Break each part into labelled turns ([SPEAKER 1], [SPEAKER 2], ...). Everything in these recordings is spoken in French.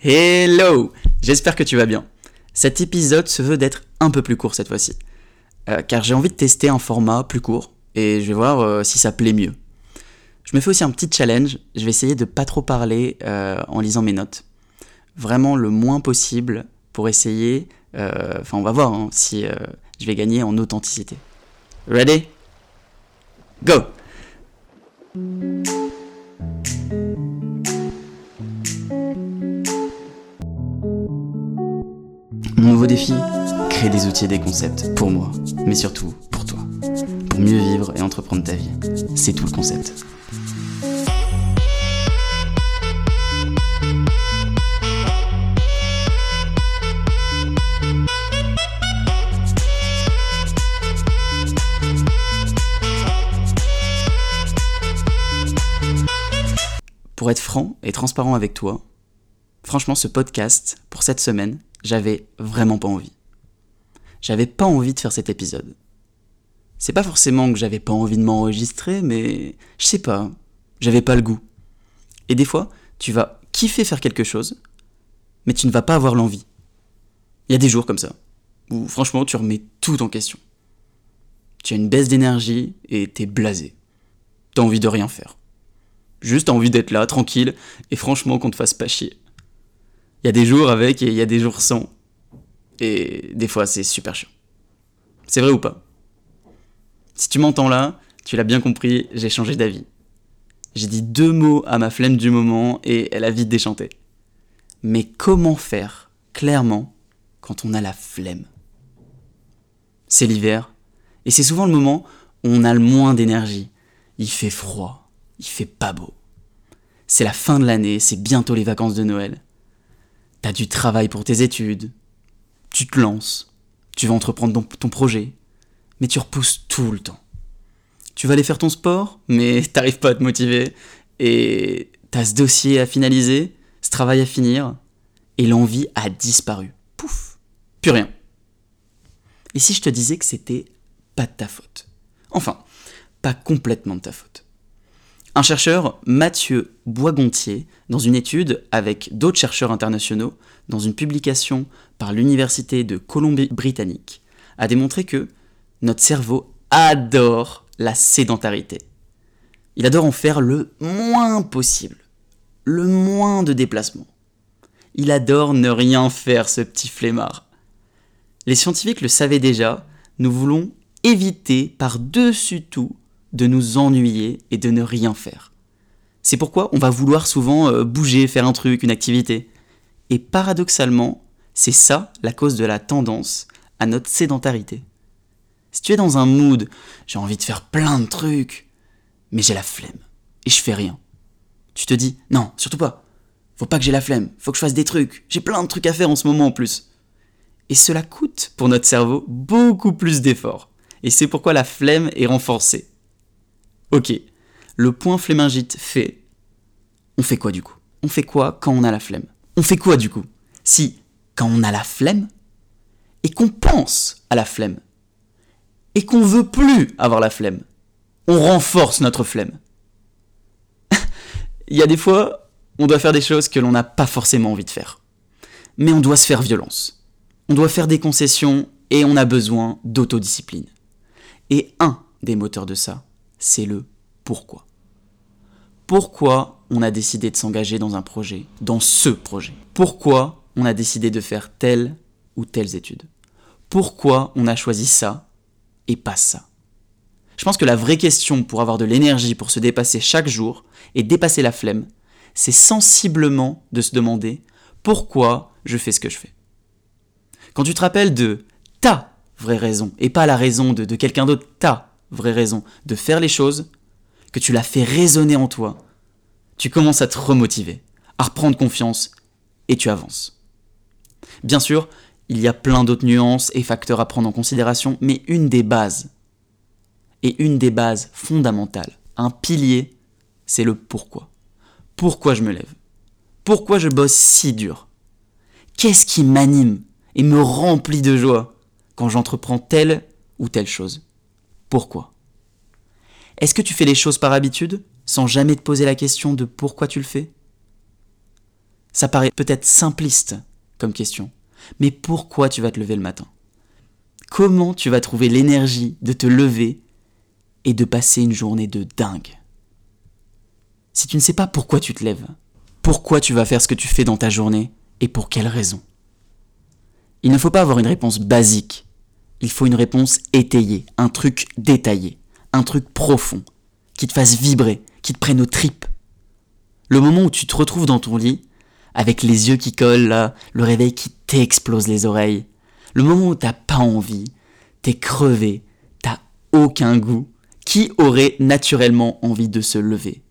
[SPEAKER 1] Hello J'espère que tu vas bien. Cet épisode se veut d'être un peu plus court cette fois-ci. Euh, car j'ai envie de tester un format plus court et je vais voir euh, si ça plaît mieux. Je me fais aussi un petit challenge, je vais essayer de pas trop parler euh, en lisant mes notes. Vraiment le moins possible pour essayer, enfin on va voir hein, si je vais gagner en authenticité. Ready? Go nouveau défi Créer des outils et des concepts pour moi, mais surtout pour toi. Pour mieux vivre et entreprendre ta vie. C'est tout le concept. Pour être franc et transparent avec toi, franchement ce podcast, pour cette semaine, j'avais vraiment pas envie. J'avais pas envie de faire cet épisode. C'est pas forcément que j'avais pas envie de m'enregistrer, mais je sais pas, j'avais pas le goût. Et des fois, tu vas kiffer faire quelque chose, mais tu ne vas pas avoir l'envie. Il y a des jours comme ça, où franchement tu remets tout en question. Tu as une baisse d'énergie et t'es blasé. T'as envie de rien faire. Juste envie d'être là, tranquille, et franchement qu'on te fasse pas chier. Il y a des jours avec et il y a des jours sans. Et des fois, c'est super chiant. C'est vrai ou pas? Si tu m'entends là, tu l'as bien compris, j'ai changé d'avis. J'ai dit deux mots à ma flemme du moment et elle a vite déchanté. Mais comment faire, clairement, quand on a la flemme? C'est l'hiver, et c'est souvent le moment où on a le moins d'énergie. Il fait froid, il fait pas beau. C'est la fin de l'année, c'est bientôt les vacances de Noël. T'as du travail pour tes études, tu te lances, tu vas entreprendre ton projet, mais tu repousses tout le temps. Tu vas aller faire ton sport, mais t'arrives pas à te motiver, et t'as ce dossier à finaliser, ce travail à finir, et l'envie a disparu. Pouf, plus rien. Et si je te disais que c'était pas de ta faute? Enfin, pas complètement de ta faute. Un chercheur, Mathieu Boisgontier, dans une étude avec d'autres chercheurs internationaux, dans une publication par l'Université de Colombie-Britannique, a démontré que notre cerveau adore la sédentarité. Il adore en faire le moins possible, le moins de déplacements. Il adore ne rien faire, ce petit flemmard. Les scientifiques le savaient déjà, nous voulons éviter par-dessus tout de nous ennuyer et de ne rien faire. C'est pourquoi on va vouloir souvent euh, bouger, faire un truc, une activité. Et paradoxalement, c'est ça la cause de la tendance à notre sédentarité. Si tu es dans un mood, j'ai envie de faire plein de trucs, mais j'ai la flemme, et je fais rien. Tu te dis, non, surtout pas. Faut pas que j'ai la flemme, faut que je fasse des trucs, j'ai plein de trucs à faire en ce moment en plus. Et cela coûte pour notre cerveau beaucoup plus d'efforts. Et c'est pourquoi la flemme est renforcée. Ok, le point flémingite fait. On fait quoi du coup? On fait quoi quand on a la flemme? On fait quoi du coup? Si, quand on a la flemme, et qu'on pense à la flemme, et qu'on veut plus avoir la flemme, on renforce notre flemme. Il y a des fois, on doit faire des choses que l'on n'a pas forcément envie de faire. Mais on doit se faire violence. On doit faire des concessions et on a besoin d'autodiscipline. Et un des moteurs de ça, c'est le pourquoi. Pourquoi on a décidé de s'engager dans un projet, dans ce projet? Pourquoi on a décidé de faire telle ou telles études? Pourquoi on a choisi ça et pas ça? Je pense que la vraie question pour avoir de l'énergie pour se dépasser chaque jour et dépasser la flemme, c'est sensiblement de se demander pourquoi je fais ce que je fais. Quand tu te rappelles de ta vraie raison et pas la raison de, de quelqu'un d'autre, ta vraie raison de faire les choses, que tu l'as fait résonner en toi, tu commences à te remotiver, à reprendre confiance et tu avances. Bien sûr, il y a plein d'autres nuances et facteurs à prendre en considération, mais une des bases, et une des bases fondamentales, un pilier, c'est le pourquoi. Pourquoi je me lève? Pourquoi je bosse si dur? Qu'est-ce qui m'anime et me remplit de joie quand j'entreprends telle ou telle chose? Pourquoi? Est-ce que tu fais les choses par habitude, sans jamais te poser la question de pourquoi tu le fais? Ça paraît peut-être simpliste comme question, mais pourquoi tu vas te lever le matin? Comment tu vas trouver l'énergie de te lever et de passer une journée de dingue? Si tu ne sais pas pourquoi tu te lèves, pourquoi tu vas faire ce que tu fais dans ta journée et pour quelle raison? Il ne faut pas avoir une réponse basique, il faut une réponse étayée, un truc détaillé, un truc profond, qui te fasse vibrer, qui te prenne aux tripes. Le moment où tu te retrouves dans ton lit, avec les yeux qui collent là, le réveil qui t'explose les oreilles, le moment où t'as pas envie, t'es crevé, t'as aucun goût, qui aurait naturellement envie de se lever?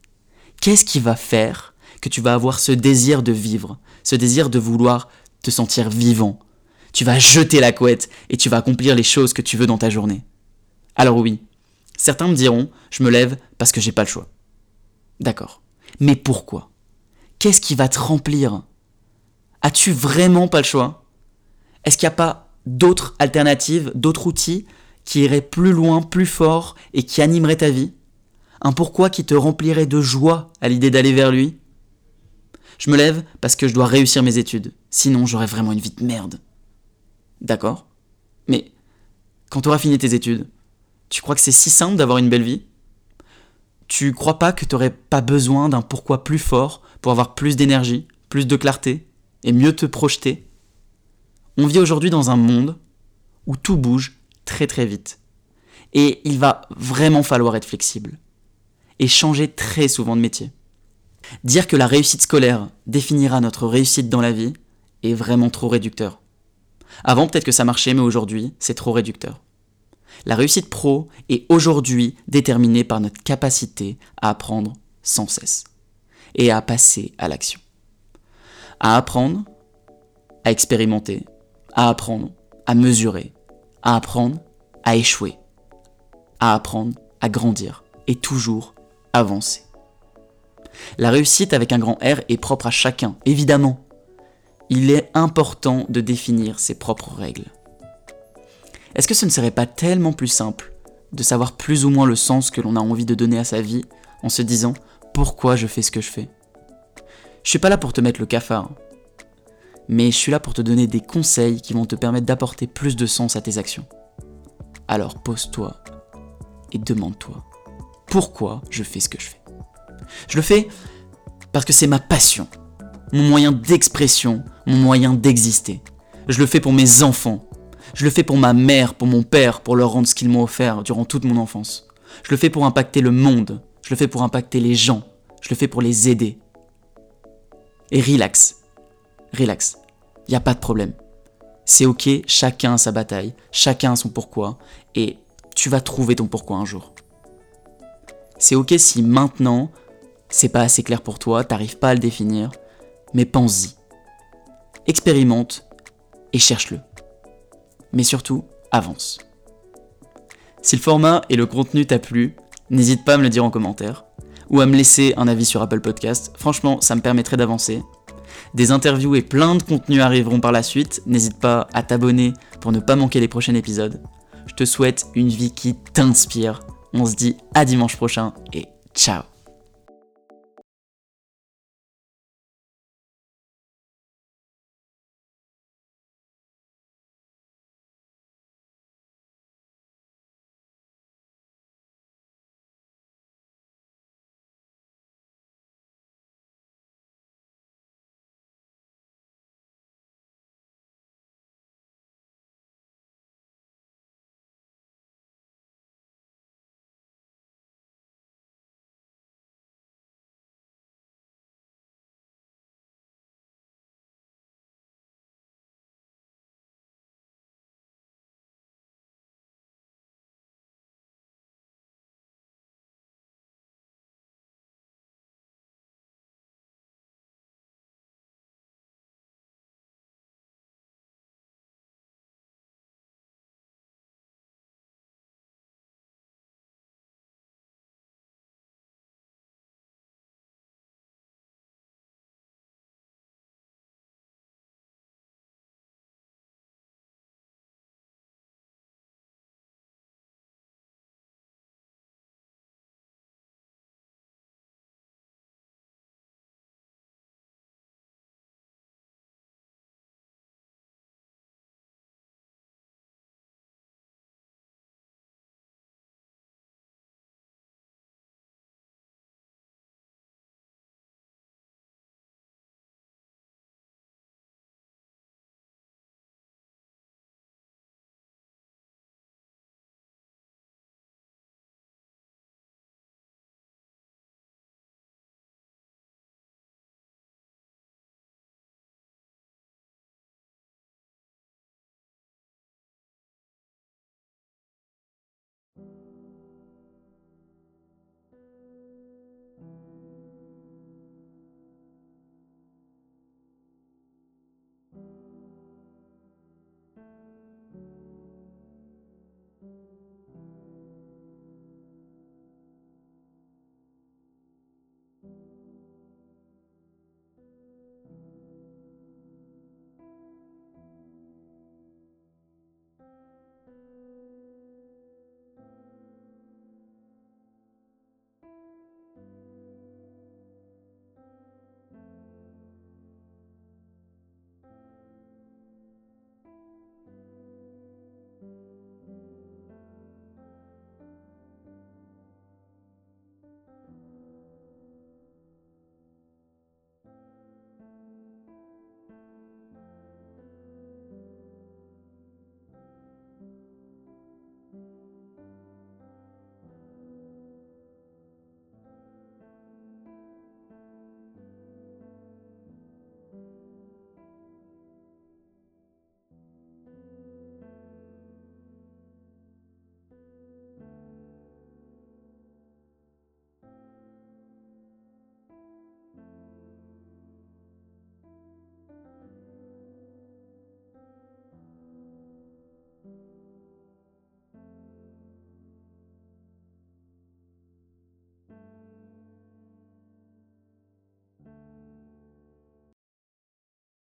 [SPEAKER 1] Qu'est-ce qui va faire que tu vas avoir ce désir de vivre, ce désir de vouloir te sentir vivant? Tu vas jeter la couette et tu vas accomplir les choses que tu veux dans ta journée. Alors oui, certains me diront, je me lève parce que j'ai pas le choix. D'accord. Mais pourquoi? Qu'est-ce qui va te remplir? As-tu vraiment pas le choix? Est-ce qu'il n'y a pas d'autres alternatives, d'autres outils qui iraient plus loin, plus fort et qui animeraient ta vie? Un pourquoi qui te remplirait de joie à l'idée d'aller vers lui? Je me lève parce que je dois réussir mes études, sinon j'aurais vraiment une vie de merde. D'accord Mais quand tu auras fini tes études, tu crois que c'est si simple d'avoir une belle vie? Tu crois pas que tu n'aurais pas besoin d'un pourquoi plus fort pour avoir plus d'énergie, plus de clarté et mieux te projeter? On vit aujourd'hui dans un monde où tout bouge très très vite. Et il va vraiment falloir être flexible. Et changer très souvent de métier. Dire que la réussite scolaire définira notre réussite dans la vie est vraiment trop réducteur. Avant peut-être que ça marchait, mais aujourd'hui c'est trop réducteur. La réussite pro est aujourd'hui déterminée par notre capacité à apprendre sans cesse et à passer à l'action. À apprendre, à expérimenter, à apprendre, à mesurer, à apprendre, à échouer, à apprendre, à grandir et toujours avancer. La réussite avec un grand R est propre à chacun, évidemment. Il est important de définir ses propres règles. Est-ce que ce ne serait pas tellement plus simple de savoir plus ou moins le sens que l'on a envie de donner à sa vie en se disant pourquoi je fais ce que je fais? Je suis pas là pour te mettre le cafard, mais je suis là pour te donner des conseils qui vont te permettre d'apporter plus de sens à tes actions. Alors pose-toi et demande-toi pourquoi je fais ce que je fais? Je le fais parce que c'est ma passion, mon moyen d'expression, mon moyen d'exister. Je le fais pour mes enfants. Je le fais pour ma mère, pour mon père, pour leur rendre ce qu'ils m'ont offert durant toute mon enfance. Je le fais pour impacter le monde. Je le fais pour impacter les gens. Je le fais pour les aider. Et relax, relax, n'y a pas de problème. C'est ok, chacun a sa bataille, chacun a son pourquoi, et tu vas trouver ton pourquoi un jour. C'est ok si maintenant, c'est pas assez clair pour toi, t'arrives pas à le définir, mais pense-y. Expérimente et cherche-le. Mais surtout, avance. Si le format et le contenu t'a plu, n'hésite pas à me le dire en commentaire ou à me laisser un avis sur Apple Podcast. Franchement, ça me permettrait d'avancer des interviews et plein de contenus arriveront par la suite. N'hésite pas à t'abonner pour ne pas manquer les prochains épisodes. Je te souhaite une vie qui t'inspire. On se dit à dimanche prochain et ciao